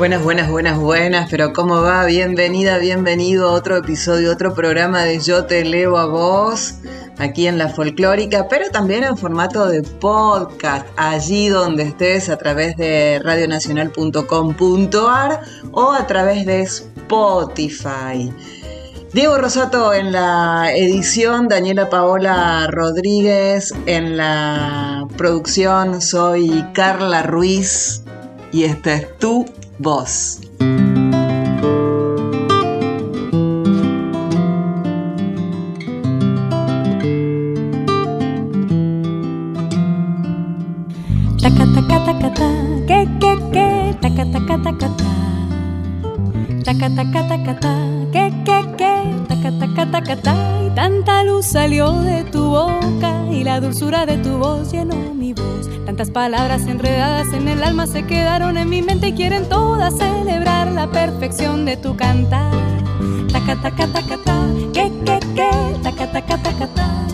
Buenas, buenas, buenas, buenas, pero ¿cómo va? Bienvenida, bienvenido a otro episodio, otro programa de Yo te leo a vos, aquí en la folclórica, pero también en formato de podcast, allí donde estés a través de radionacional.com.ar o a través de Spotify. Diego Rosato en la edición, Daniela Paola Rodríguez en la producción, soy Carla Ruiz y esta es tu voz. Taca taca taca ta, que que taca taca taca ta. Taca taca taca ta, que que que, taca ta. Y tanta luz salió de tu boca y la dulzura de tu voz llenó mi voz. Tantas palabras enredadas en el alma se quedaron en mi mente y quieren todas celebrar la perfección de tu cantar. Taca taca taca ta, que que que, taca taca taca ta.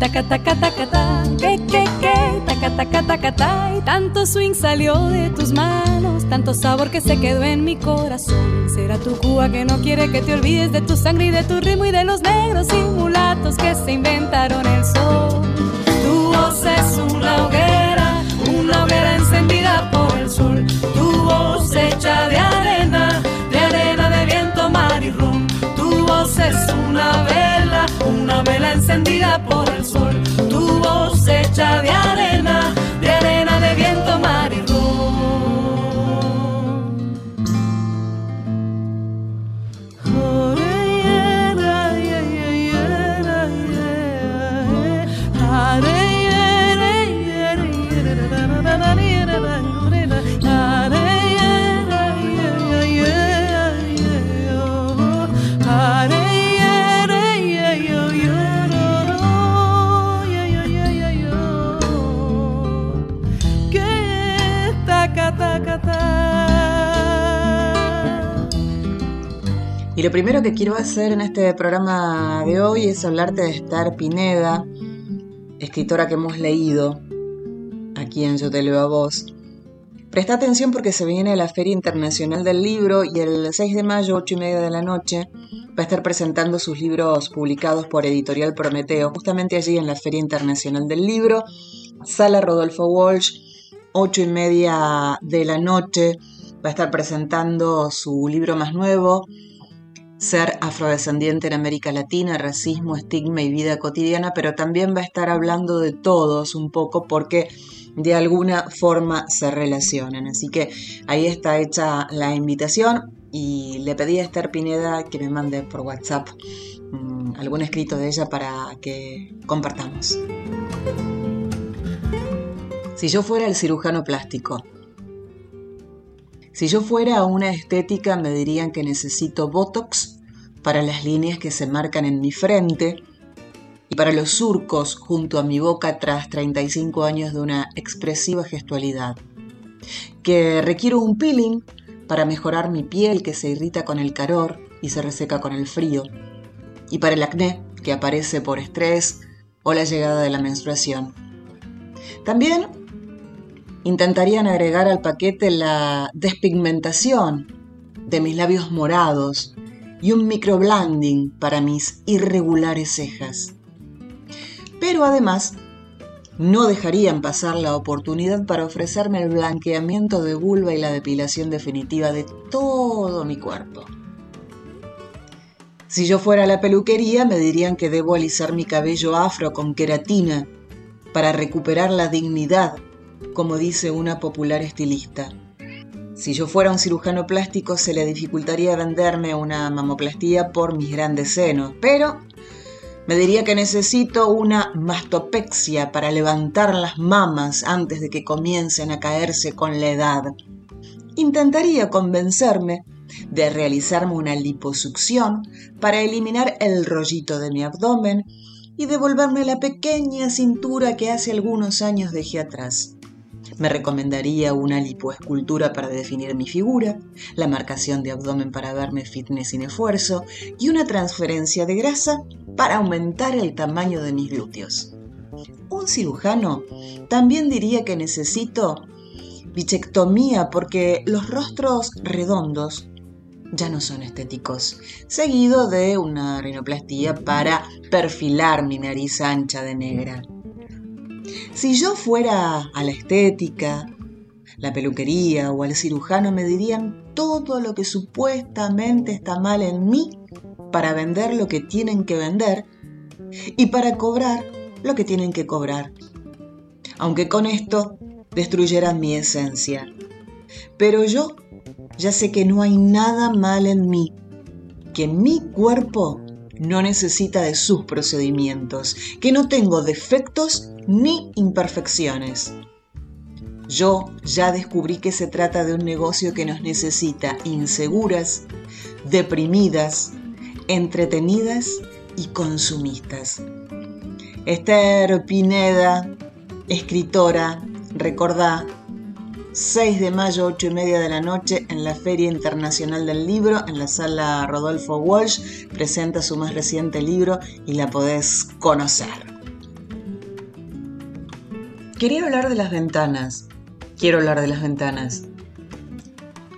Taca taca taca ta, que que que, taca taca taca ta. Y tanto swing salió de tus manos, tanto sabor que se quedó en mi corazón. Será tu Cuba que no quiere que te olvides de tu sangre y de tu ritmo y de los negros y mulatos que se inventaron el sol. Una hoguera, una hoguera encendida por el sol. Tu voz hecha de arena, de arena de viento, mar y rum. Tu voz es una vela, una vela encendida por el sol. Tu voz hecha de arena Y lo primero que quiero hacer en este programa de hoy es hablarte de Esther Pineda, escritora que hemos leído aquí en Yo te leo a vos. Presta atención porque se viene la Feria Internacional del Libro y el 6 de mayo, 8 y media de la noche, va a estar presentando sus libros publicados por Editorial Prometeo, justamente allí en la Feria Internacional del Libro, Sala Rodolfo Walsh, 8 y media de la noche, va a estar presentando su libro más nuevo, ser afrodescendiente en América Latina, racismo, estigma y vida cotidiana, pero también va a estar hablando de todos un poco porque de alguna forma se relacionan. Así que ahí está hecha la invitación y le pedí a Esther Pineda que me mande por WhatsApp mmm, algún escrito de ella para que compartamos. Si yo fuera el cirujano plástico, si yo fuera una estética me dirían que necesito Botox para las líneas que se marcan en mi frente y para los surcos junto a mi boca tras 35 años de una expresiva gestualidad. Que requiero un peeling para mejorar mi piel que se irrita con el calor y se reseca con el frío. Y para el acné que aparece por estrés o la llegada de la menstruación. También intentarían agregar al paquete la despigmentación de mis labios morados y un microblending para mis irregulares cejas. Pero además, no dejarían pasar la oportunidad para ofrecerme el blanqueamiento de vulva y la depilación definitiva de todo mi cuerpo. Si yo fuera a la peluquería, me dirían que debo alisar mi cabello afro con queratina para recuperar la dignidad como dice una popular estilista. Si yo fuera un cirujano plástico se le dificultaría venderme una mamoplastía por mis grandes senos, pero me diría que necesito una mastopexia para levantar las mamas antes de que comiencen a caerse con la edad. intentaría convencerme de realizarme una liposucción para eliminar el rollito de mi abdomen y devolverme la pequeña cintura que hace algunos años dejé atrás. Me recomendaría una lipoescultura para definir mi figura, la marcación de abdomen para verme fitness sin esfuerzo y una transferencia de grasa para aumentar el tamaño de mis glúteos. Un cirujano también diría que necesito bichectomía porque los rostros redondos ya no son estéticos, seguido de una rinoplastía para perfilar mi nariz ancha de negra. Si yo fuera a la estética, la peluquería o al cirujano me dirían todo lo que supuestamente está mal en mí para vender lo que tienen que vender y para cobrar lo que tienen que cobrar. Aunque con esto destruyeran mi esencia. Pero yo ya sé que no hay nada mal en mí, que mi cuerpo no necesita de sus procedimientos, que no tengo defectos ni imperfecciones. Yo ya descubrí que se trata de un negocio que nos necesita inseguras, deprimidas, entretenidas y consumistas. Esther Pineda, escritora, recordá 6 de mayo, 8 y media de la noche, en la Feria Internacional del Libro, en la sala Rodolfo Walsh, presenta su más reciente libro y la podés conocer. Quería hablar de las ventanas. Quiero hablar de las ventanas.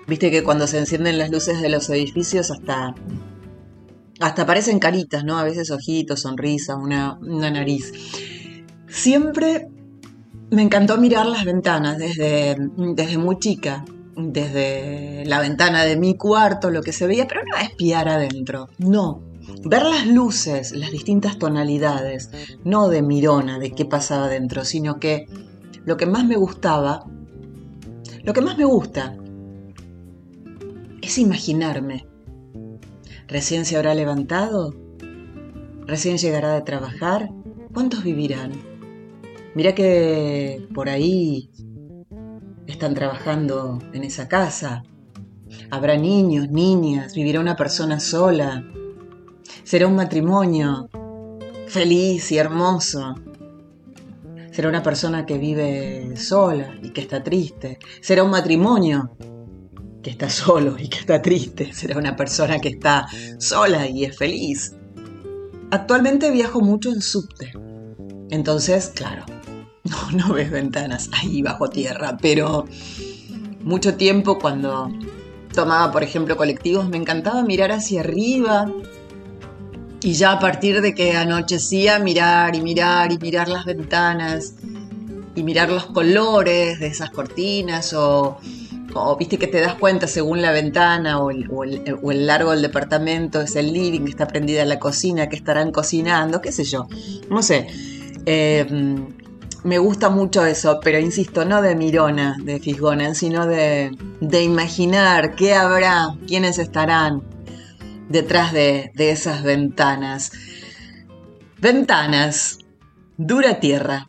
Viste que cuando se encienden las luces de los edificios hasta hasta parecen caritas, ¿no? A veces ojitos, sonrisa, una, una nariz. Siempre me encantó mirar las ventanas desde, desde muy chica, desde la ventana de mi cuarto, lo que se veía, pero no espiar adentro, no. Ver las luces, las distintas tonalidades, no de mirona, de qué pasaba adentro, sino que lo que más me gustaba, lo que más me gusta, es imaginarme. ¿Recién se habrá levantado? ¿Recién llegará de trabajar? ¿Cuántos vivirán? Mira que por ahí están trabajando en esa casa. Habrá niños, niñas, vivirá una persona sola. Será un matrimonio feliz y hermoso. Será una persona que vive sola y que está triste. Será un matrimonio que está solo y que está triste. Será una persona que está sola y es feliz. Actualmente viajo mucho en subte. Entonces, claro, no, no ves ventanas ahí bajo tierra, pero mucho tiempo cuando tomaba, por ejemplo, colectivos, me encantaba mirar hacia arriba y ya a partir de que anochecía mirar y mirar y mirar las ventanas y mirar los colores de esas cortinas o, viste que te das cuenta según la ventana o el, largo del departamento, es el living, está prendida la cocina, que estarán cocinando, qué sé yo, no sé. Eh, me gusta mucho eso, pero insisto, no de Mirona, de Fisgona, sino de, de imaginar qué habrá, quiénes estarán detrás de, de esas ventanas. Ventanas, dura tierra.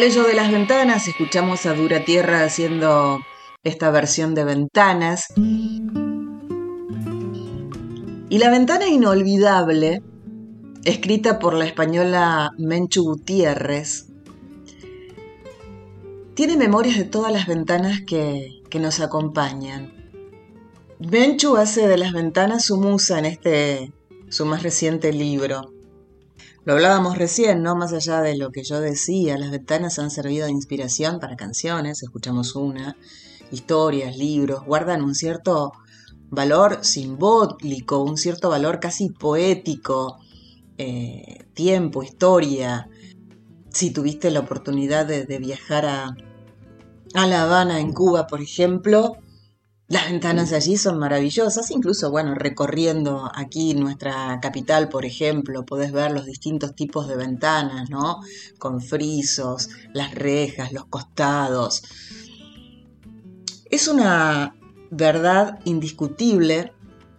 De las ventanas, escuchamos a Dura Tierra haciendo esta versión de ventanas. Y la ventana inolvidable, escrita por la española Menchu Gutiérrez, tiene memorias de todas las ventanas que, que nos acompañan. Menchu hace de las ventanas su musa en este, su más reciente libro. Lo hablábamos recién, ¿no? Más allá de lo que yo decía, las ventanas han servido de inspiración para canciones, escuchamos una, historias, libros, guardan un cierto valor simbólico, un cierto valor casi poético, eh, tiempo, historia. Si tuviste la oportunidad de, de viajar a, a La Habana, en Cuba, por ejemplo, las ventanas allí son maravillosas, incluso, bueno, recorriendo aquí nuestra capital, por ejemplo, podés ver los distintos tipos de ventanas, ¿no? Con frisos, las rejas, los costados. Es una verdad indiscutible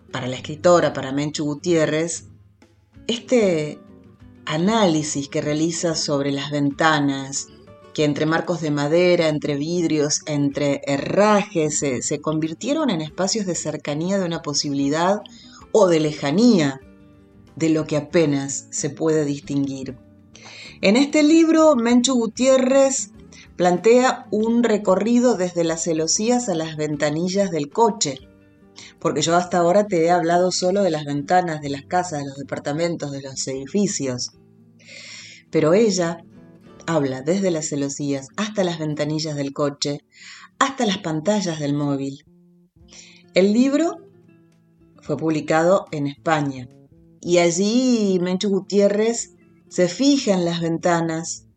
para la escritora, para Menchu Gutiérrez, este análisis que realiza sobre las ventanas, que entre marcos de madera, entre vidrios, entre herrajes, se, convirtieron en espacios de cercanía de una posibilidad o de lejanía de lo que apenas se puede distinguir. En este libro, Menchu Gutiérrez plantea un recorrido desde las celosías a las ventanillas del coche, porque yo hasta ahora te he hablado solo de las ventanas de las casas, de los departamentos, de los edificios. Pero ella habla desde las celosías hasta las ventanillas del coche, hasta las pantallas del móvil. El libro fue publicado en España y allí Menchu Gutiérrez se fija en las ventanas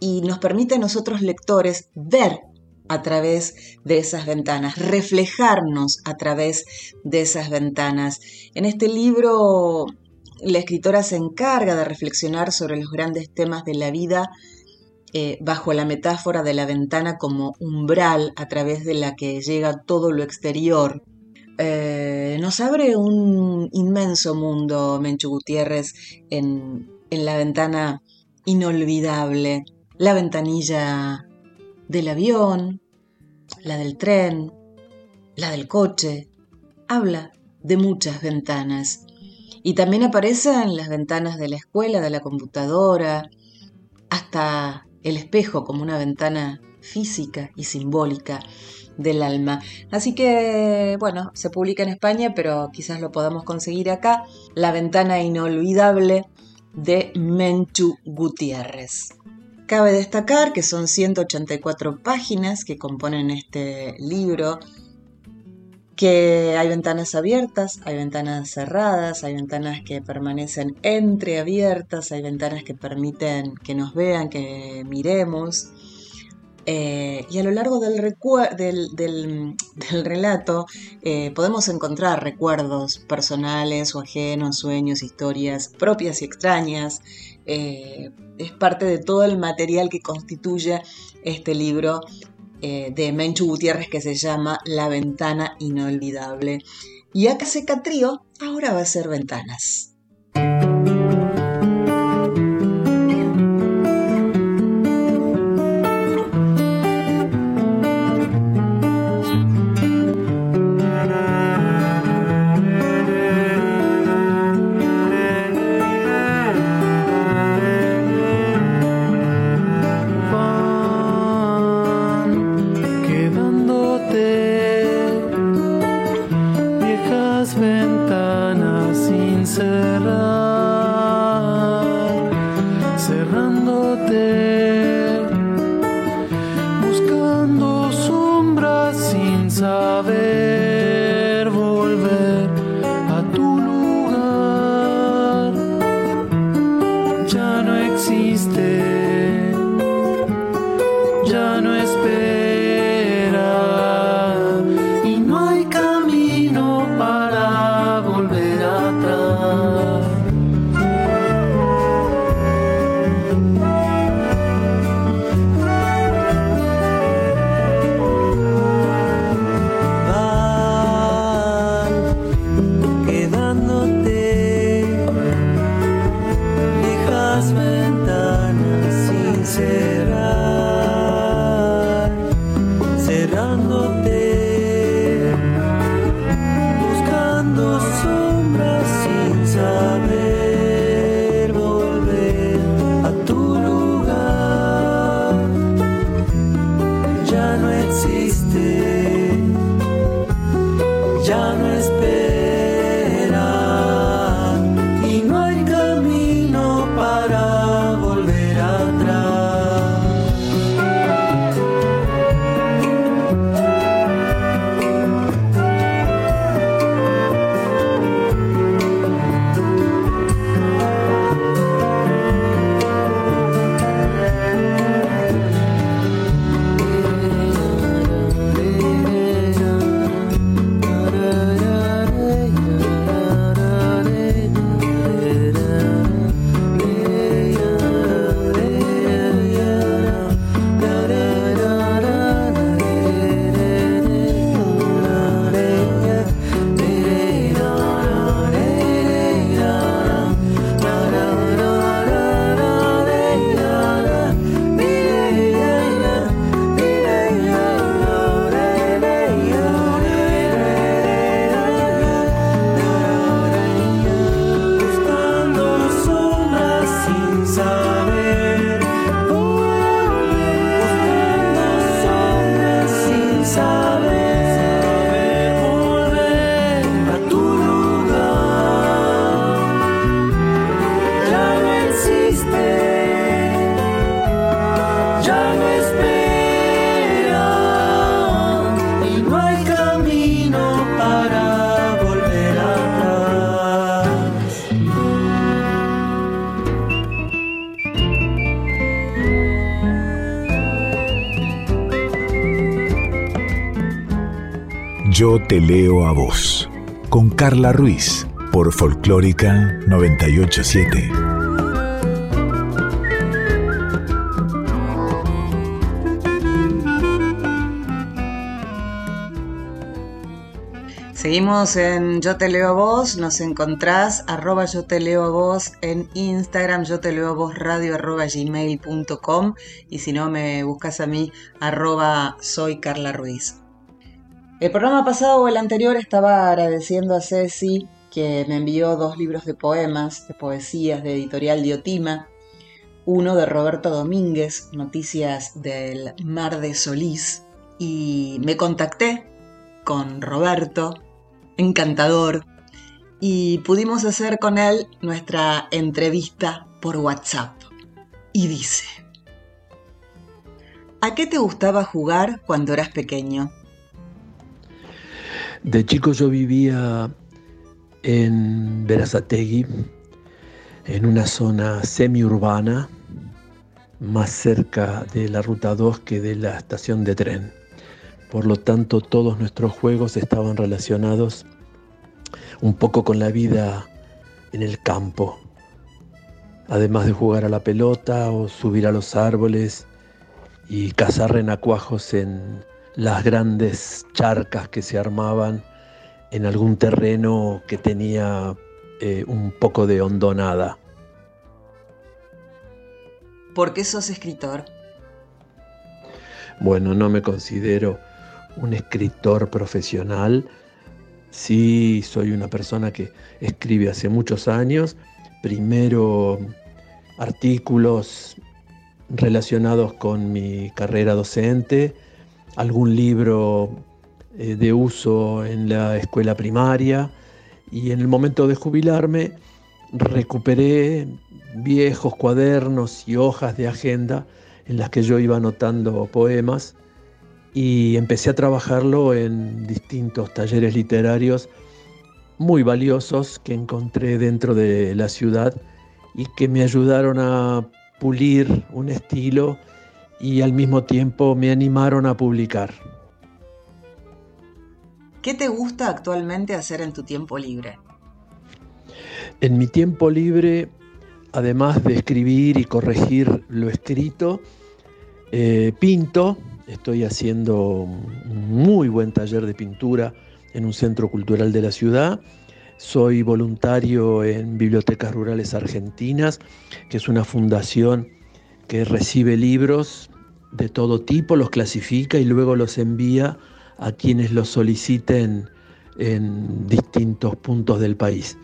y nos permite a nosotros lectores ver a través de esas ventanas, reflejarnos a través de esas ventanas. En este libro la escritora se encarga de reflexionar sobre los grandes temas de la vida eh, bajo la metáfora de la ventana como umbral a través de la que llega todo lo exterior. Eh, nos abre un inmenso mundo, Menchu Gutiérrez, en, en la ventana inolvidable, la ventanilla del avión, la del tren, la del coche. Habla de muchas ventanas y también aparecen las ventanas de la escuela, de la computadora, hasta el espejo como una ventana física y simbólica del alma. Así que, bueno, se publica en España, pero quizás lo podamos conseguir acá. La ventana inolvidable de Menchu Gutiérrez. Cabe destacar que son 184 páginas que componen este libro que hay ventanas abiertas, hay ventanas cerradas, hay ventanas que permanecen entreabiertas, hay ventanas que permiten que nos vean, que miremos. Eh, y a lo largo del, del, relato eh, podemos encontrar recuerdos personales o ajenos, sueños, historias propias y extrañas. Eh, es parte de todo el material que constituye este libro eh, de Menchu Gutiérrez que se llama La ventana inolvidable. Y se Trío ahora va a ser ventanas. Te leo a vos, con Carla Ruiz, por Folclórica 987. Seguimos en Yo Te Leo a Vos, nos encontrás arroba Yo Te Leo a Vos en Instagram, Yo Te Leo a Vos radio arroba gmail.com y si no me buscas a mí arroba soy Carla Ruiz. El programa pasado o el anterior estaba agradeciendo a Ceci que me envió dos libros de poemas, de poesías de editorial Diotima, uno de Roberto Domínguez, Noticias del Mar de Solís, y me contacté con Roberto, encantador, y pudimos hacer con él nuestra entrevista por WhatsApp. Y dice, ¿a qué te gustaba jugar cuando eras pequeño? De chico yo vivía en Verazategui, en una zona semiurbana, más cerca de la Ruta 2 que de la estación de tren. Por lo tanto, todos nuestros juegos estaban relacionados un poco con la vida en el campo. Además de jugar a la pelota o subir a los árboles y cazar renacuajos en las grandes charcas que se armaban en algún terreno que tenía eh, un poco de hondonada. ¿Por qué sos escritor? Bueno, no me considero un escritor profesional. Sí, soy una persona que escribe hace muchos años. Primero artículos relacionados con mi carrera docente, algún libro eh, de uso en la escuela primaria. Y en el momento de jubilarme recuperé viejos cuadernos y hojas de agenda en las que yo iba anotando poemas y empecé a trabajarlo en distintos talleres literarios muy valiosos que encontré dentro de la ciudad y que me ayudaron a pulir un estilo y al mismo tiempo me animaron a publicar. ¿Qué te gusta actualmente hacer en tu tiempo libre? En mi tiempo libre, además de escribir y corregir lo escrito, eh, pinto. Estoy haciendo un muy buen taller de pintura en un centro cultural de la ciudad. Soy voluntario en Bibliotecas Rurales Argentinas, que es una fundación que recibe libros de todo tipo, los clasifica y luego los envía a quienes los soliciten en distintos puntos del país.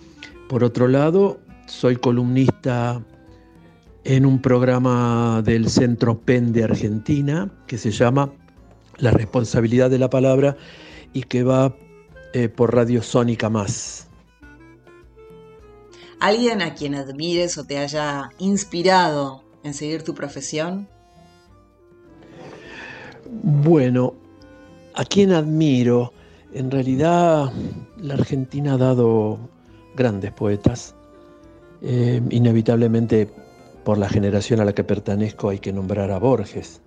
Por otro lado, soy columnista en un programa del Centro PEN de Argentina que se llama la responsabilidad de la palabra y que va eh, por Radio Sónica Más. ¿Alguien a quien admires o te haya inspirado en seguir tu profesión? Bueno, a quien admiro, en realidad la Argentina ha dado grandes poetas. Eh, inevitablemente por la generación a la que pertenezco hay que nombrar a Borges,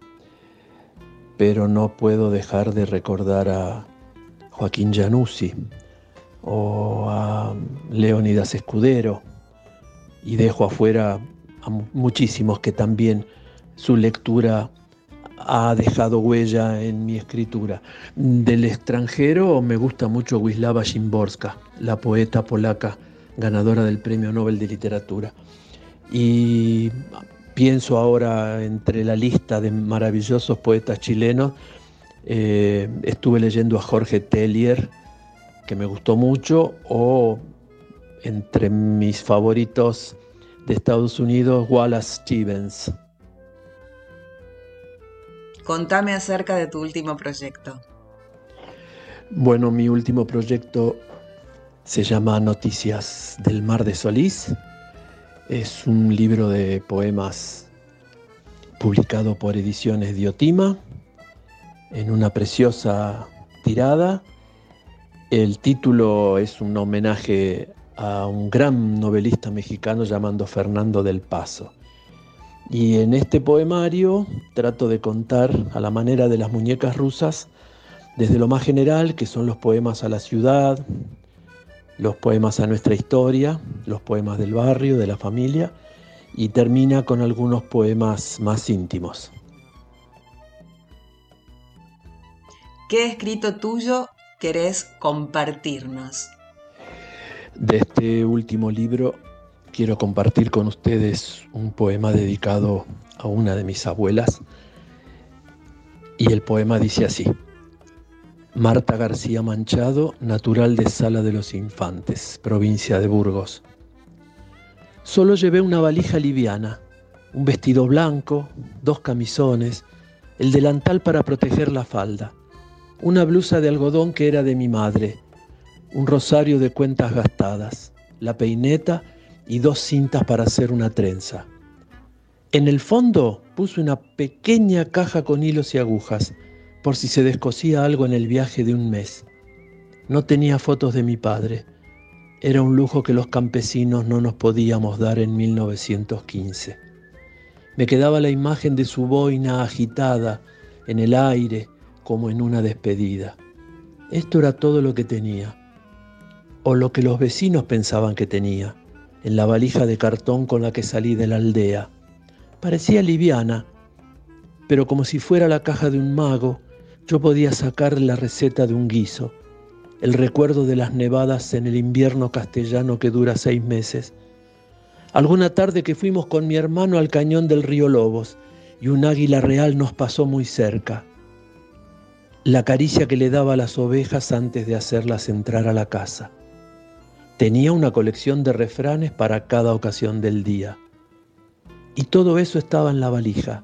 pero no puedo dejar de recordar a Joaquín Januzzi o a Leónidas Escudero y dejo afuera muchísimos que también su lectura ha dejado huella en mi escritura. Del extranjero me gusta mucho Wisława Szymborska, la poeta polaca ganadora del Premio Nobel de Literatura. Y pienso ahora entre la lista de maravillosos poetas chilenos, eh, estuve leyendo a Jorge Tellier, que me gustó mucho, o entre mis favoritos de Estados Unidos, Wallace Stevens. Contame acerca de tu último proyecto. Bueno, mi último proyecto se llama Noticias del Mar de Solís. Es un libro de poemas publicado por Ediciones Diotima en una preciosa tirada. El título es un homenaje a un gran novelista mexicano llamado Fernando del Paso. Y en este poemario trato de contar a la manera de las muñecas rusas, desde lo más general, que son los poemas a la ciudad, los poemas a nuestra historia, los poemas del barrio, de la familia, y termina con algunos poemas más íntimos. ¿Qué escrito tuyo querés compartirnos? De este último libro quiero compartir con ustedes un poema dedicado a una de mis abuelas y el poema dice así. Marta García Manchado, natural de Sala de los Infantes, provincia de Burgos. Solo llevé una valija liviana, un vestido blanco, dos camisones, el delantal para proteger la falda, una blusa de algodón que era de mi madre, un rosario de cuentas gastadas, la peineta y dos cintas para hacer una trenza. En el fondo puse una pequeña caja con hilos y agujas por si se descosía algo en el viaje de un mes. No tenía fotos de mi padre. Era un lujo que los campesinos no nos podíamos dar en 1915. Me quedaba la imagen de su boina agitada en el aire como en una despedida. Esto era todo lo que tenía, o lo que los vecinos pensaban que tenía, en la valija de cartón con la que salí de la aldea. Parecía liviana, pero como si fuera la caja de un mago, yo podía sacar la receta de un guiso, el recuerdo de las nevadas en el invierno castellano que dura seis meses. Alguna tarde que fuimos con mi hermano al cañón del río Lobos y un águila real nos pasó muy cerca. La caricia que le daba a las ovejas antes de hacerlas entrar a la casa. Tenía una colección de refranes para cada ocasión del día. Y todo eso estaba en la valija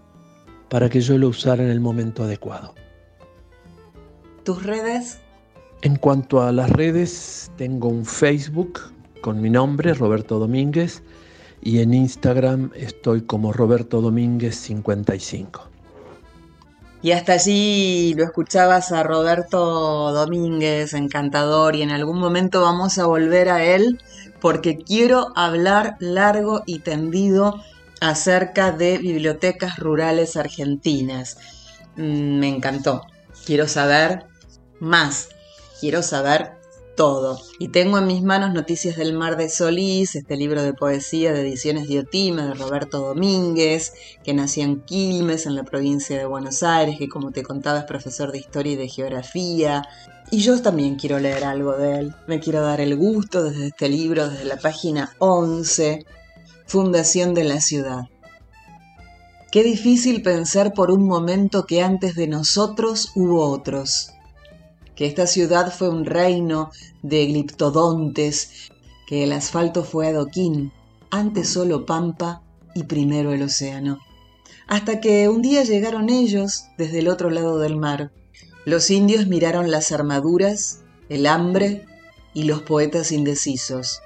para que yo lo usara en el momento adecuado. ¿Tus redes? En cuanto a las redes, tengo un Facebook con mi nombre, Roberto Domínguez, y en Instagram estoy como Roberto Domínguez 55. Y hasta allí lo escuchabas a Roberto Domínguez, encantador, y en algún momento vamos a volver a él porque quiero hablar largo y tendido acerca de bibliotecas rurales argentinas. Mm, me encantó. Quiero saber más. Quiero saber Y tengo en mis manos Noticias del Mar de Solís, este libro de poesía de ediciones Diotima de Roberto Domínguez, que nació en Quilmes, en la provincia de Buenos Aires, que como te contaba es profesor de historia y de geografía. Y yo también quiero leer algo de él. Me quiero dar el gusto desde este libro, desde la página 11, Fundación de la Ciudad. Qué difícil pensar por un momento que antes de nosotros hubo otros que esta ciudad fue un reino de gliptodontes, que el asfalto fue adoquín, antes solo pampa y primero el océano. hasta que un día llegaron ellos desde el otro lado del mar. Los indios miraron las armaduras, el hambre y los poetas indecisos.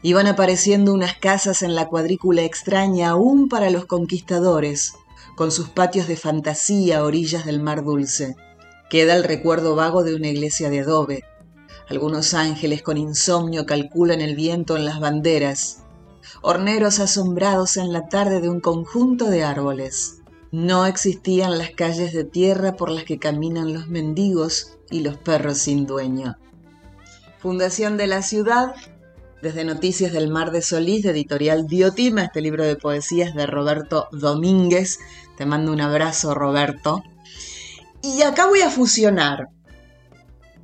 Iban apareciendo unas casas en la cuadrícula extraña aún para los conquistadores, con sus patios de fantasía a orillas del mar dulce. Queda el recuerdo vago de una iglesia de adobe. Algunos ángeles con insomnio calculan el viento en las banderas horneros asombrados en la tarde de un conjunto de árboles. No existían las calles de tierra por las que caminan los mendigos y los perros sin dueño. Fundación de la Ciudad, desde Noticias del Mar de Solís, de editorial Diotima, este libro de poesías de Roberto Domínguez. Te mando un abrazo, Roberto. Y acá voy a fusionar,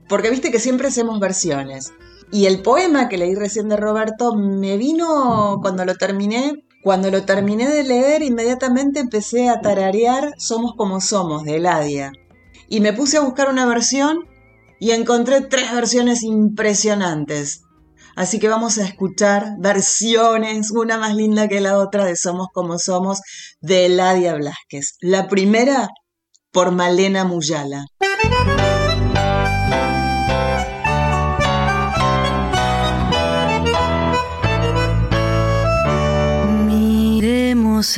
porque viste que siempre hacemos versiones. Y el poema que leí recién de Roberto me vino cuando lo terminé. Cuando lo terminé de leer, inmediatamente empecé a tararear Somos como somos de Eladia. Y me puse a buscar una versión y encontré tres versiones impresionantes. Así que vamos a escuchar versiones, una más linda que la otra, de Somos como Somos, de Eladia Blasquez. La primera por Malena Muyala.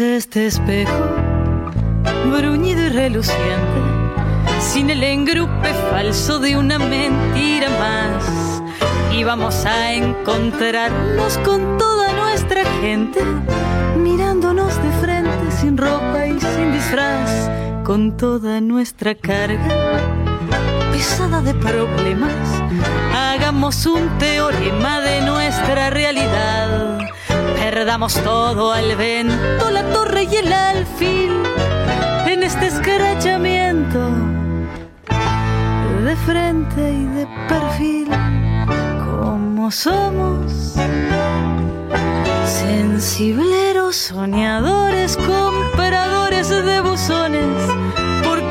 este espejo, bruñido y reluciente, sin el engrupe falso de una mentira más. Y vamos a encontrarnos con toda nuestra gente, mirándonos de frente, sin ropa y sin disfraz, con toda nuestra carga pesada de problemas. Hagamos un teorema de nuestra realidad Perdamos todo al vento, la torre y el alfil en este escrachamiento de frente y de perfil, como somos sensibleros, soñadores, compradores de buzones,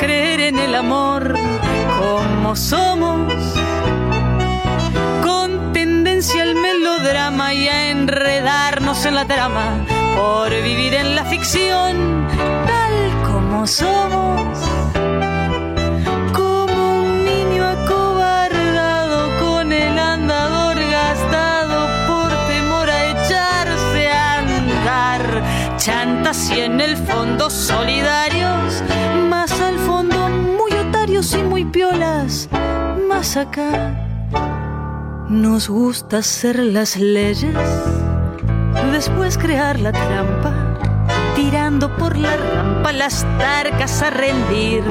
creer en el amor, como somos el melodrama y a enredarnos en la trama por vivir en la ficción tal como somos. Como un niño acobardado con el andador gastado por temor a echarse a andar. Chantas y en el fondo solidarios, acá nos gusta hacer las leyes, después crear la trampa, tirando por la rampa las tarcas a rendir,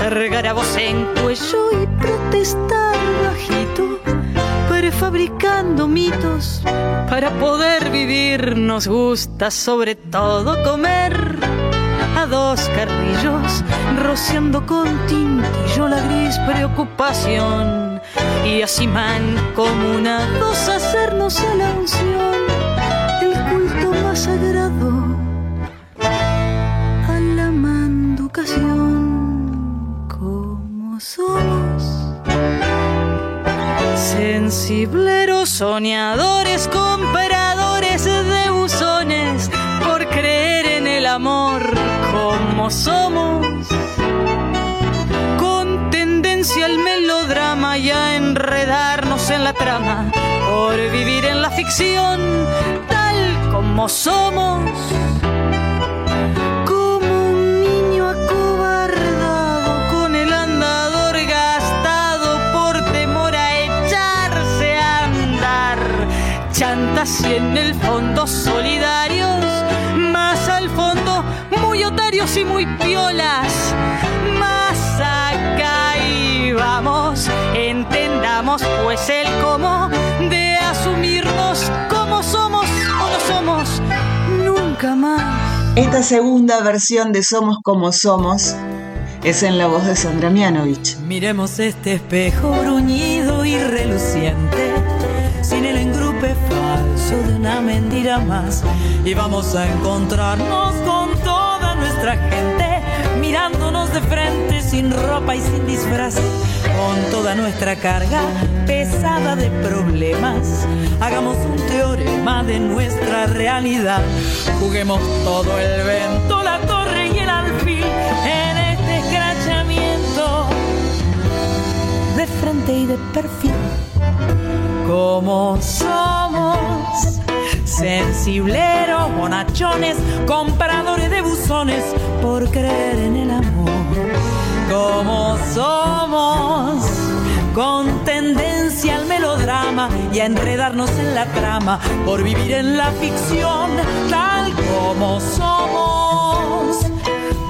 cargar a voz en cuello y protestar bajito, prefabricando mitos para poder vivir. Nos gusta sobre todo comer dos carrillos, rociando con tintillo la gris preocupación. Y así mancomunados hacernos la unción el culto más sagrado a la manducación. Como somos sensibleros soñadores compradores somos el melodrama y a enredarnos en la trama por vivir en la ficción tal como somos. Como un niño acobardado con el andador gastado por temor a echarse a andar. Chantas y en el fondo al fondo y muy piolas vamos, entendamos pues el cómo de asumirnos como somos o no somos nunca más. Esta segunda versión de Somos como somos es en la voz de Sandra Mianovich. Miremos este espejo bruñido y reluciente, sin el engrupe falso de una mentira más, y vamos a encontrarnos con gente, mirándonos de frente sin ropa y sin disfraz, con toda nuestra carga pesada de problemas. Hagamos un teorema de nuestra realidad, juguemos todo el vento, la torre y el alfil en este escrachamiento de frente y de perfil. Como somos sensibleros, bonachones, compradores de buzones por creer en el amor. Como somos con tendencia al melodrama y a enredarnos en la trama por vivir en la ficción tal como somos.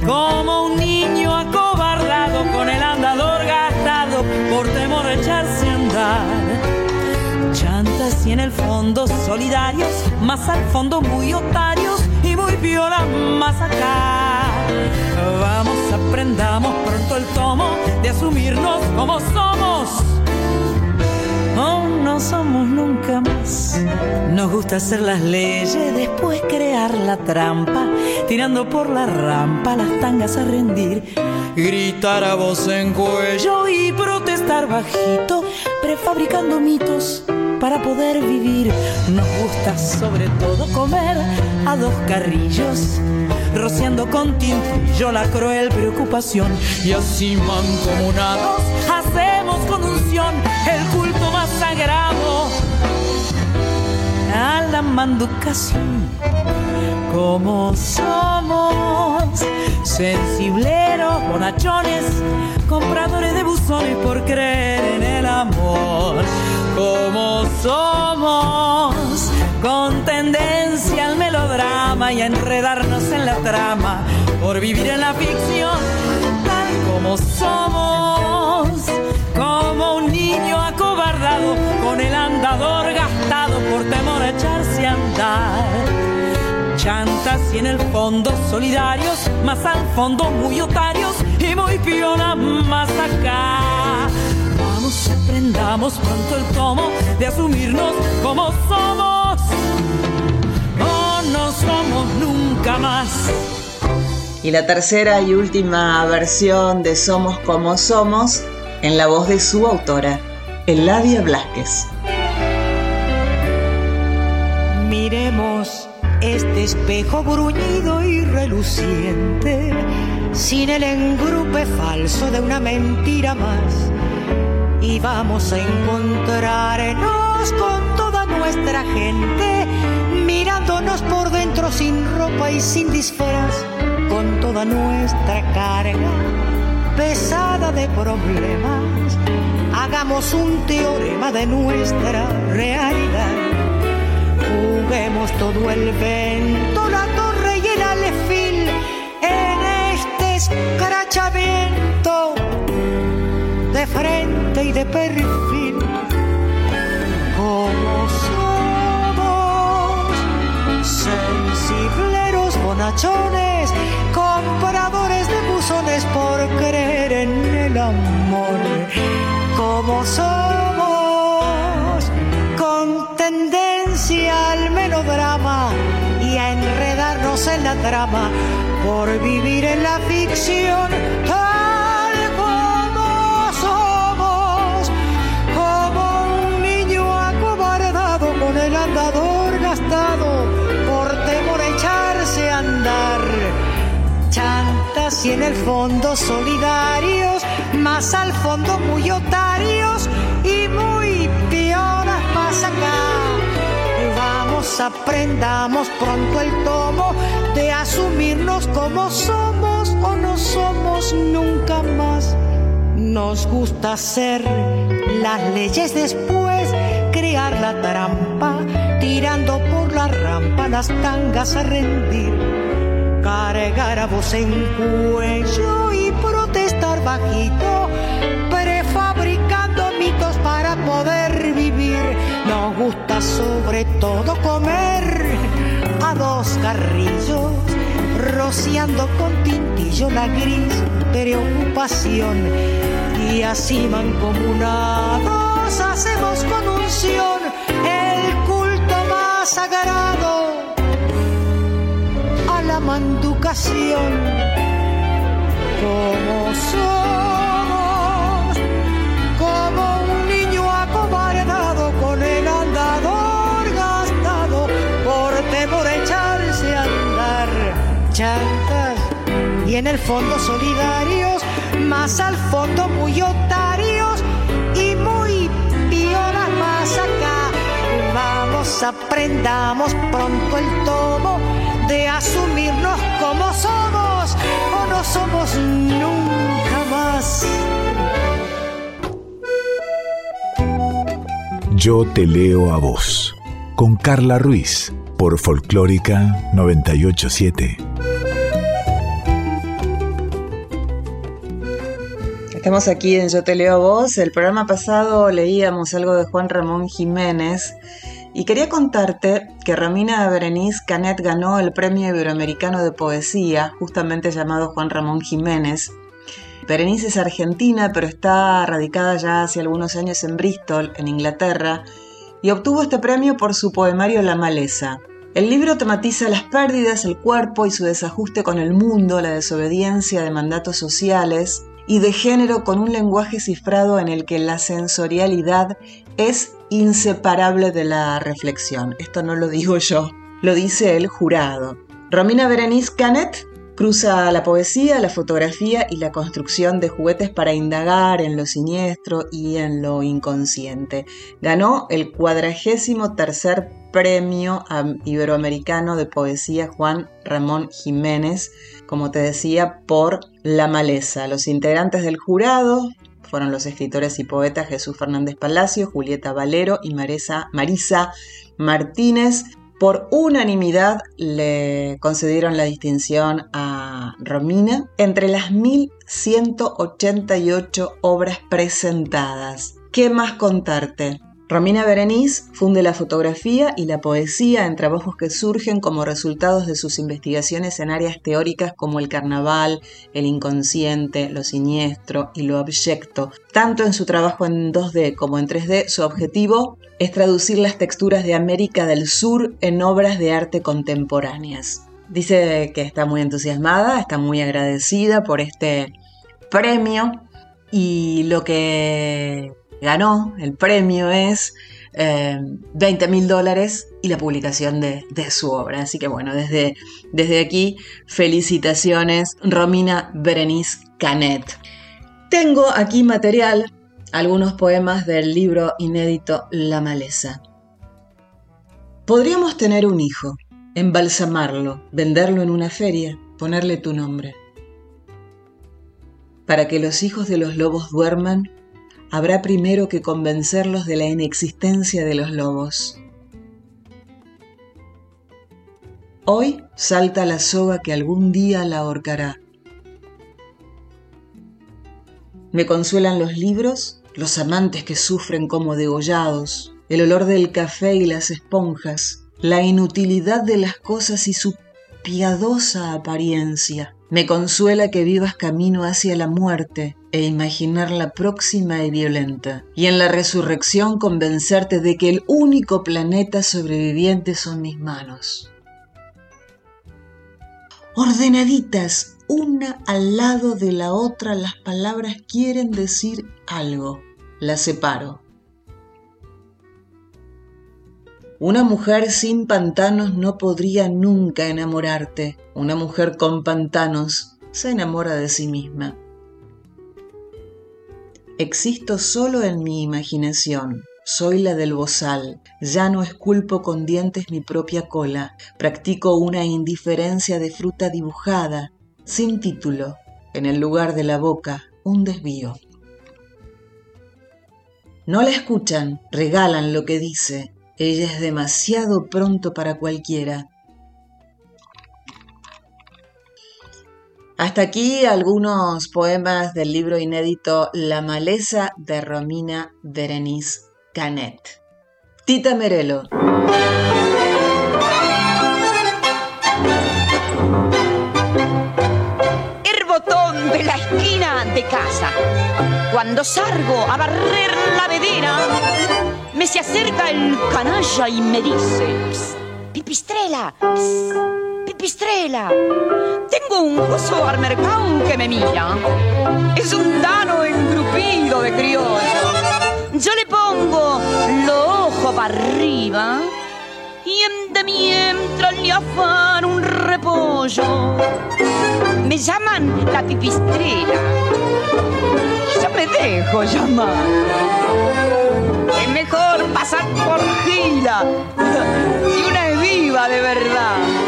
Como un niño acobardado con el andador gastado por temor a echarse a andar. Chantas y en el fondo solidarios, más al fondo muy otarios y muy viola más acá. Vamos, aprendamos pronto el tomo de asumirnos como somos. No, no somos nunca más. Nos gusta hacer las leyes, después crear la trampa, tirando por la rampa las tangas a rendir. Gritar a voz en cuello y protestar bajito, prefabricando mitos para poder vivir. Nos gusta sobre todo comer a dos carrillos, rociando con tintillo la cruel preocupación. Y así mancomunados hacemos con unción el culto más sagrado a la manducación. Como somos sensibleros, bonachones, compradores de buzones por creer en el amor como somos, con tendencia al melodrama y a enredarnos en la trama, por vivir en la ficción, tal como somos, como un niño acobardado, con el andador gastado por temor a echarse a andar. Chantas y en el fondo solidarios, más al fondo muy otarios y muy piola más acá aprendamos pronto el tomo de asumirnos como somos. No, no somos nunca más. Y la tercera y última versión de Somos como somos en la voz de su autora, Eladia Blasquez. Miremos este espejo bruñido y reluciente, sin el engrupe falso de una mentira más vamos a encontrarnos con toda nuestra gente, mirándonos por dentro sin ropa y sin disfraz, con toda nuestra carga pesada de problemas. Hagamos un teorema de nuestra realidad. Juguemos todo el vento, la torre y el alefil en este escrachamiento de frente y de perfil. Como somos sensibleros bonachones, compradores de buzones por creer en el amor. Como somos con tendencia al melodrama y a enredarnos en la trama por vivir en la ficción y en el fondo solidarios, más al fondo muy otarios y muy pioras más acá. Vamos, aprendamos pronto el tomo de asumirnos como somos o no somos nunca más. Nos gusta hacer las leyes después, crear la trampa, tirando por la rampa las tangas a rendir cargar a voz en cuello y protestar bajito, prefabricando mitos para poder vivir. Nos gusta sobre todo comer a dos carrillos, rociando con tintillo la gris preocupación. Y así mancomunados hacemos con unción el culto más sagrado manducación. Como somos, como un niño acobardado con el andador gastado por temor a echarse a andar. Chantas y en el fondo solidarios, más al fondo muy otarios y muy piola más acá. Vamos, aprendamos pronto el tomo de asumirnos como somos o no somos nunca más. Yo te leo a vos, con Carla Ruiz, por Folclórica 987. Estamos aquí en Yo te leo a vos. El programa pasado leíamos algo de Juan Ramón Jiménez y quería contarte que Romina Berenice Canet ganó el Premio Iberoamericano de Poesía, justamente llamado Juan Ramón Jiménez. Berenice es argentina, pero está radicada ya hace algunos años en Bristol, en Inglaterra, y obtuvo este premio por su poemario La Maleza. El libro tematiza las pérdidas, el cuerpo y su desajuste con el mundo, la desobediencia de mandatos sociales, y de género con un lenguaje cifrado en el que la sensorialidad es inseparable de la reflexión. Esto no lo digo yo, lo dice el jurado. Romina Berenice Canet cruza la poesía, la fotografía y la construcción de juguetes para indagar en lo siniestro y en lo inconsciente. Ganó el cuadragésimo tercer premio iberoamericano de poesía Juan Ramón Jiménez, como te decía, por La Maleza. Los integrantes del jurado fueron los escritores y poetas Jesús Fernández Palacio, Julieta Valero y Marisa, Marisa Martínez. Por unanimidad le concedieron la distinción a Romina entre las 1188 obras presentadas. ¿Qué más contarte? Romina Berenice funde la fotografía y la poesía en trabajos que surgen como resultados de sus investigaciones en áreas teóricas como el carnaval, el inconsciente, lo siniestro y lo abyecto. Tanto en su trabajo en 2D como en 3D, su objetivo es traducir las texturas de América del Sur en obras de arte contemporáneas. Dice que está muy entusiasmada, está muy agradecida por este premio y lo que ganó, el premio es 20 eh, mil dólares y la publicación de, su obra. Así que bueno, desde, desde aquí, felicitaciones, Romina Berenice Canet. Tengo aquí material, algunos poemas del libro inédito La Maleza. Podríamos tener un hijo, embalsamarlo, venderlo en una feria, ponerle tu nombre. Para que los hijos de los lobos duerman, habrá primero que convencerlos de la inexistencia de los lobos. Hoy salta la soga que algún día la ahorcará. Me consuelan los libros, los amantes que sufren como degollados, el olor del café y las esponjas, la inutilidad de las cosas y su piadosa apariencia. Me consuela que vivas camino hacia la muerte e imaginar la próxima y violenta, y en la resurrección convencerte de que el único planeta sobreviviente son mis manos. Ordenaditas, una al lado de la otra, las palabras quieren decir algo. Las separo. Una mujer sin pantanos no podría nunca enamorarte. Una mujer con pantanos se enamora de sí misma. Existo solo en mi imaginación. Soy la del bozal. Ya no esculpo con dientes mi propia cola. Practico una indiferencia de fruta dibujada, sin título. En el lugar de la boca, un desvío. No la escuchan, regalan lo que dice, ella es demasiado pronto para cualquiera. Hasta aquí algunos poemas del libro inédito La maleza de Romina Berenice Canet. Tita Merelo. El de la esquina de casa. Cuando salgo a barrer la vedera me se acerca el canalla y me dice, pipistrela, pipistrela, tengo un oso armercán que me mira. Es un dano engrupido de criollo. Yo le pongo los ojos para arriba y en de mientras le afan un repollo. Me llaman la pipistrela. Yo me dejo llamar Es mejor pasar por gila si una es viva de verdad.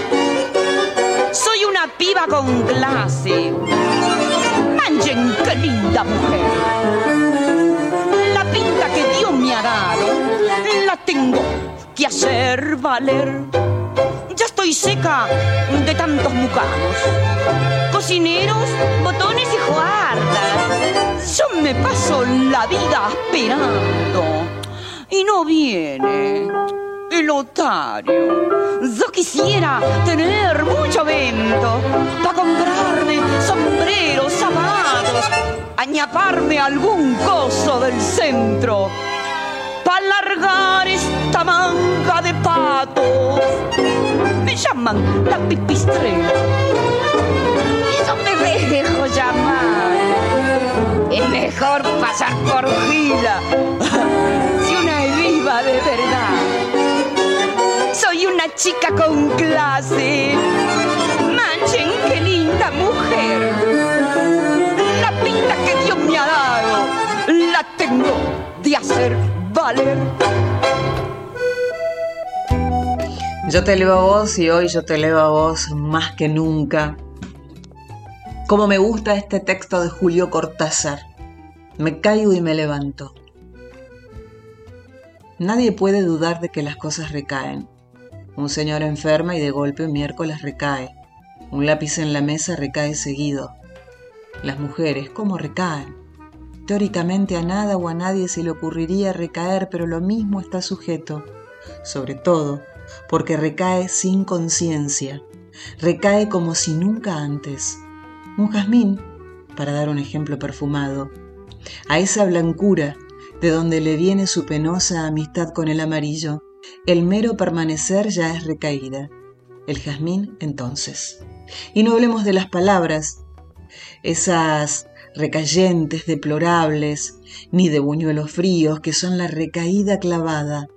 Una piba con clase. Manchen, qué linda mujer. La pinta que Dios me ha dado, la tengo que hacer valer. Ya estoy seca de tantos mucanos. Cocineros, botones y juardas. Yo me paso la vida esperando y no viene el otario. Yo quisiera tener mucho vento para comprarme sombreros, zapatos, añaparme algún coso del centro para largar esta manga de patos. Me llaman la pipistrela. Y me dejo llamar. Es mejor pasar por gila chica con clase. Manchen, qué linda mujer. La pinta que Dios me ha dado, la tengo de hacer valer. Yo te leo a vos y hoy yo te leo a vos más que nunca. Como me gusta este texto de Julio Cortázar. Me caigo y me levanto. Nadie puede dudar de que las cosas recaen. Un señor enferma y de golpe un miércoles recae. Un lápiz en la mesa recae seguido. Las mujeres, ¿cómo recaen? Teóricamente a nada o a nadie se le ocurriría recaer, pero lo mismo está sujeto, sobre todo porque recae sin conciencia, recae como si nunca antes. Un jazmín, para dar un ejemplo perfumado, a esa blancura de donde le viene su penosa amistad con el amarillo, el mero permanecer ya es recaída. El jazmín entonces. Y no hablemos de las palabras, esas recayentes, deplorables, ni de buñuelos fríos, que son la recaída clavada.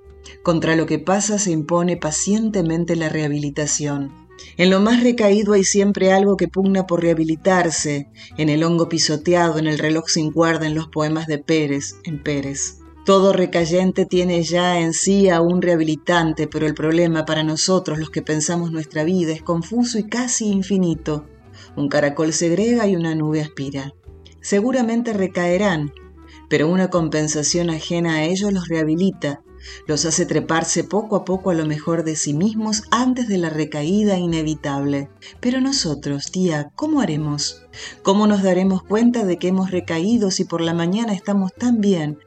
Contra lo que pasa se impone pacientemente la rehabilitación. En lo más recaído hay siempre algo que pugna por rehabilitarse, en el hongo pisoteado, en el reloj sin guarda, en los poemas de Pérez, en Pérez. Todo recayente tiene ya en sí a un rehabilitante, pero el problema para nosotros, los que pensamos nuestra vida, es confuso y casi infinito. Un caracol segrega y una nube aspira. Seguramente recaerán, pero una compensación ajena a ellos los rehabilita, los hace treparse poco a poco a lo mejor de sí mismos antes de la recaída inevitable. Pero nosotros, tía, ¿cómo haremos? ¿Cómo nos daremos cuenta de que hemos recaído si por la mañana estamos tan bien,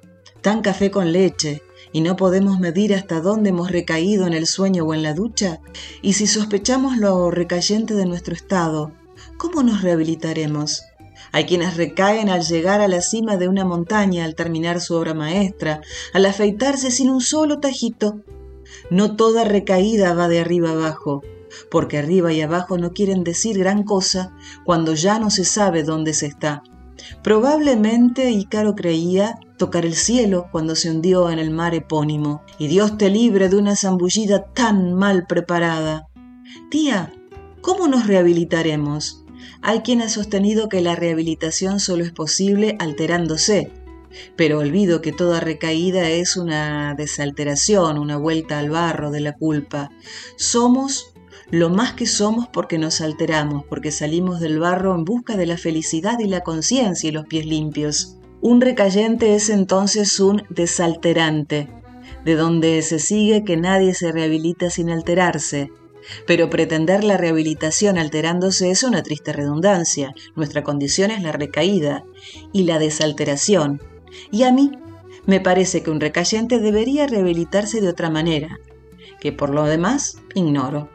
tan café con leche, y no podemos medir hasta dónde hemos recaído en el sueño o en la ducha? Y si sospechamos lo recayente de nuestro estado, ¿cómo nos rehabilitaremos? Hay quienes recaen al llegar a la cima de una montaña, al terminar su obra maestra, al afeitarse sin un solo tajito. No toda recaída va de arriba abajo, porque arriba y abajo no quieren decir gran cosa cuando ya no se sabe dónde se está. Probablemente Ícaro creía tocar el cielo cuando se hundió en el mar epónimo, y Dios te libre de una zambullida tan mal preparada. Tía, ¿cómo nos rehabilitaremos? Hay quien ha sostenido que la rehabilitación solo es posible alterándose, pero olvido que toda recaída es una desalteración, una vuelta al barro de la culpa. Somos lo más que somos porque nos alteramos, porque salimos del barro en busca de la felicidad y la conciencia y los pies limpios. Un recayente es entonces un desalterante, de donde se sigue que nadie se rehabilita sin alterarse, pero pretender la rehabilitación alterándose es una triste redundancia. Nuestra condición es la recaída y la desalteración. Y a mí me parece que un recayente debería rehabilitarse de otra manera, que por lo demás ignoro.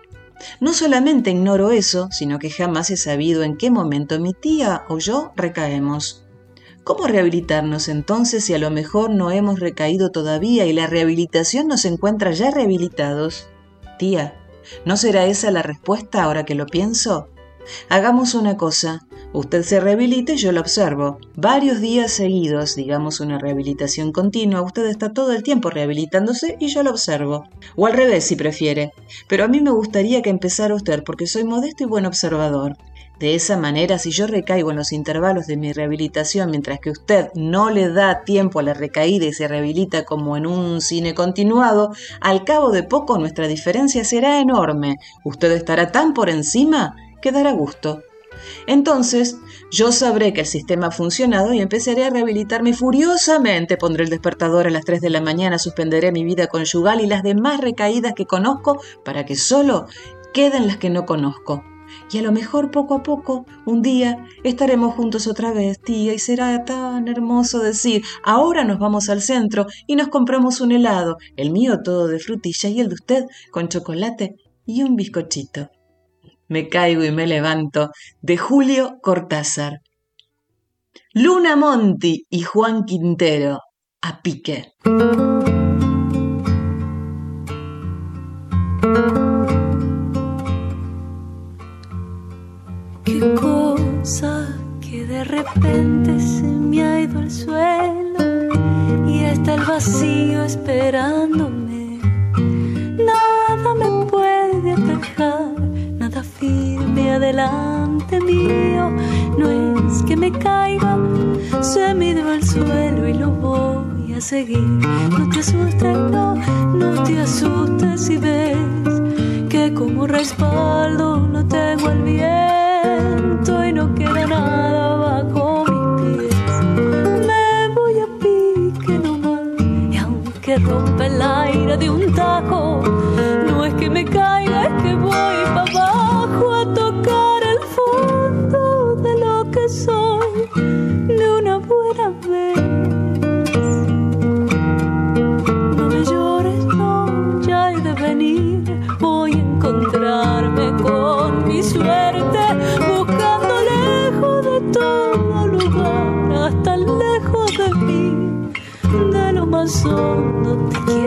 No solamente ignoro eso, sino que jamás he sabido en qué momento mi tía o yo recaemos. ¿Cómo rehabilitarnos entonces si a lo mejor no hemos recaído todavía y la rehabilitación nos encuentra ya rehabilitados? Tía, ¿No será esa la respuesta ahora que lo pienso? Hagamos una cosa. Usted se rehabilite y yo lo observo. Varios días seguidos, digamos una rehabilitación continua, usted está todo el tiempo rehabilitándose y yo lo observo. O al revés, si prefiere. Pero a mí me gustaría que empezara usted porque soy modesto y buen observador. De esa manera, si yo recaigo en los intervalos de mi rehabilitación, mientras que usted no le da tiempo a la recaída y se rehabilita como en un cine continuado, al cabo de poco nuestra diferencia será enorme. Usted estará tan por encima que dará gusto. Entonces, yo sabré que el sistema ha funcionado y empezaré a rehabilitarme furiosamente. Pondré el despertador a las 3 de la mañana, suspenderé mi vida conyugal y las demás recaídas que conozco para que solo queden las que no conozco y a lo mejor poco a poco, un día, estaremos juntos otra vez, tía, y será tan hermoso decir, ahora nos vamos al centro y nos compramos un helado, el mío todo de frutilla y el de usted con chocolate y un bizcochito. Me caigo y me levanto de Julio Cortázar. Luna Monti y Juan Quintero, a pique. cosa que de repente se me ha ido al suelo y está el vacío esperándome. Nada me puede atajar, firme adelante mío. No es que me caiga, se me al suelo y lo voy a seguir. No te asustes, no, no te asustes si ves que como respaldo no tengo el bien y no queda nada bajo mis pies. Me voy a pique nomás y aunque rompa el aire de un tajo, no es que me caiga, no te quiero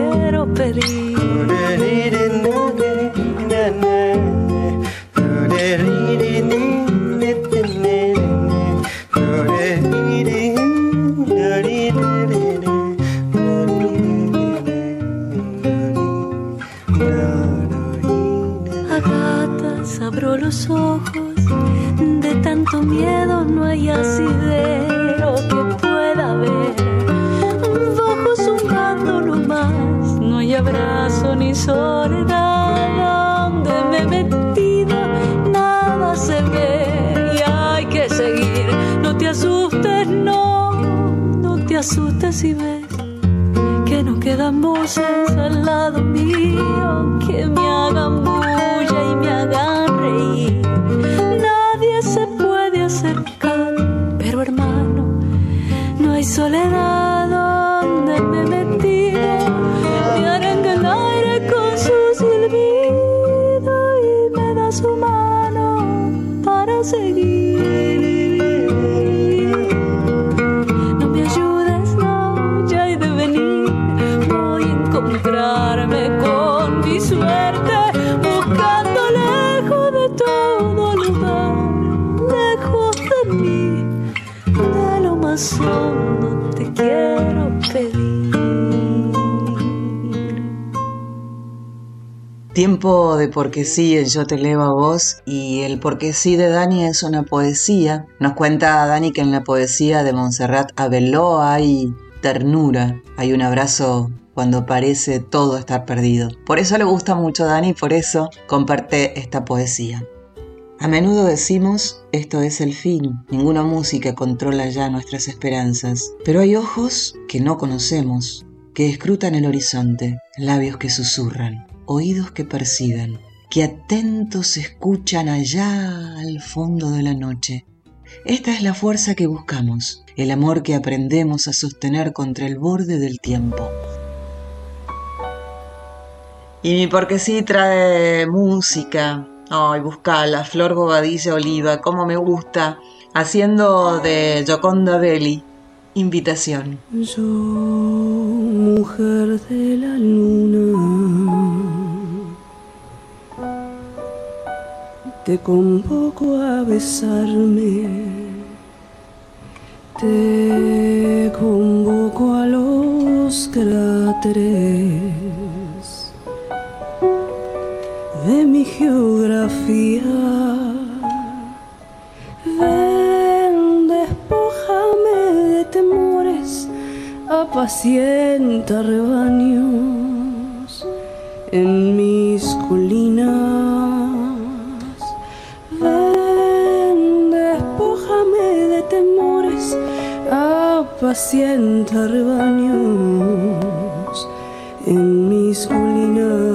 asustes si ves que no quedan voces al lado mío que me hagan bulla y me hagan reír. Nadie se puede acercar, pero hermano, no hay soledad donde me te Tiempo de porque sí, el yo te elevo a vos y el porque sí de Dani es una poesía. Nos cuenta Dani que en la poesía de Montserrat Abeló hay ternura, hay un abrazo cuando parece todo estar perdido. Por eso le gusta mucho Dani y por eso comparte esta poesía. A menudo decimos, esto es el fin, ninguna música controla ya nuestras esperanzas, pero hay ojos que no conocemos, que escrutan el horizonte, labios que susurran, oídos que perciben, que atentos escuchan allá al fondo de la noche. Esta es la fuerza que buscamos, el amor que aprendemos a sostener contra el borde del tiempo. Y porque sí trae música, Ay, la Flor Bobadilla Oliva, cómo me gusta. Haciendo de Joconda Belli, invitación. Yo, mujer de la luna, te convoco a besarme, te convoco a los cráteres de mi geografía apacienta rebaños en mis colinas. Ven, despójame de temores, apacienta rebaños en mis colinas.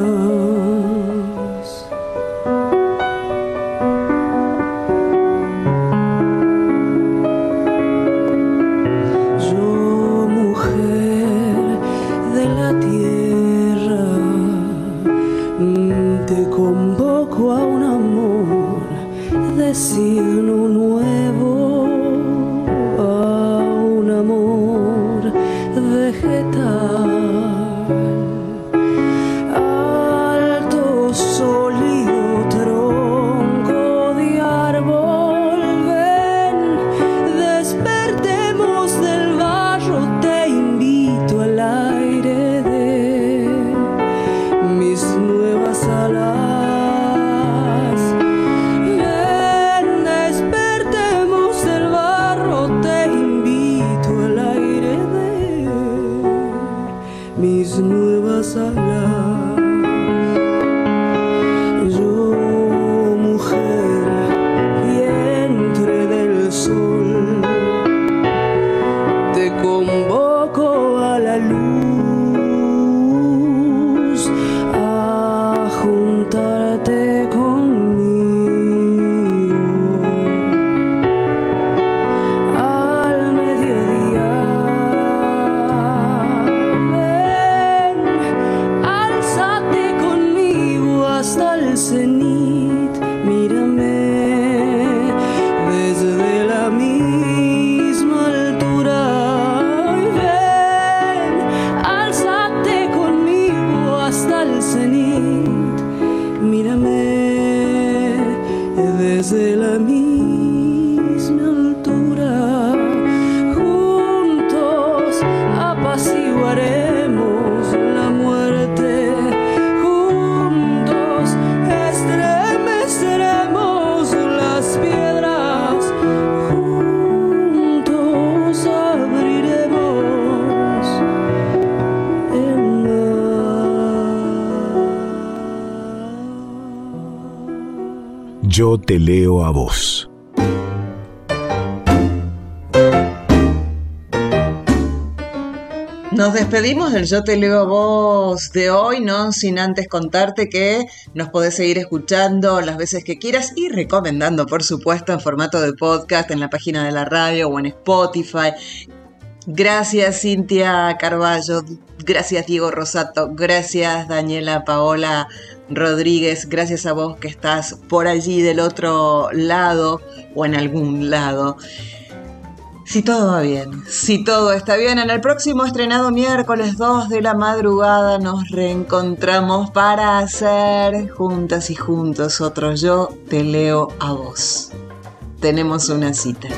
Te leo a vos. Nos despedimos del Yo te leo a vos de hoy, no sin antes contarte que nos podés seguir escuchando las veces que quieras y recomendando, por supuesto, en formato de podcast en la página de la radio o en Spotify. Gracias Cintia Carballo, gracias Diego Rosato, gracias Daniela Paola Rodríguez, gracias a vos que estás por allí del otro lado o en algún lado. Si todo va bien, si todo está bien, en el próximo estrenado miércoles 2 de la madrugada nos reencontramos para hacer juntas y juntos otro yo te leo a vos. Tenemos una cita.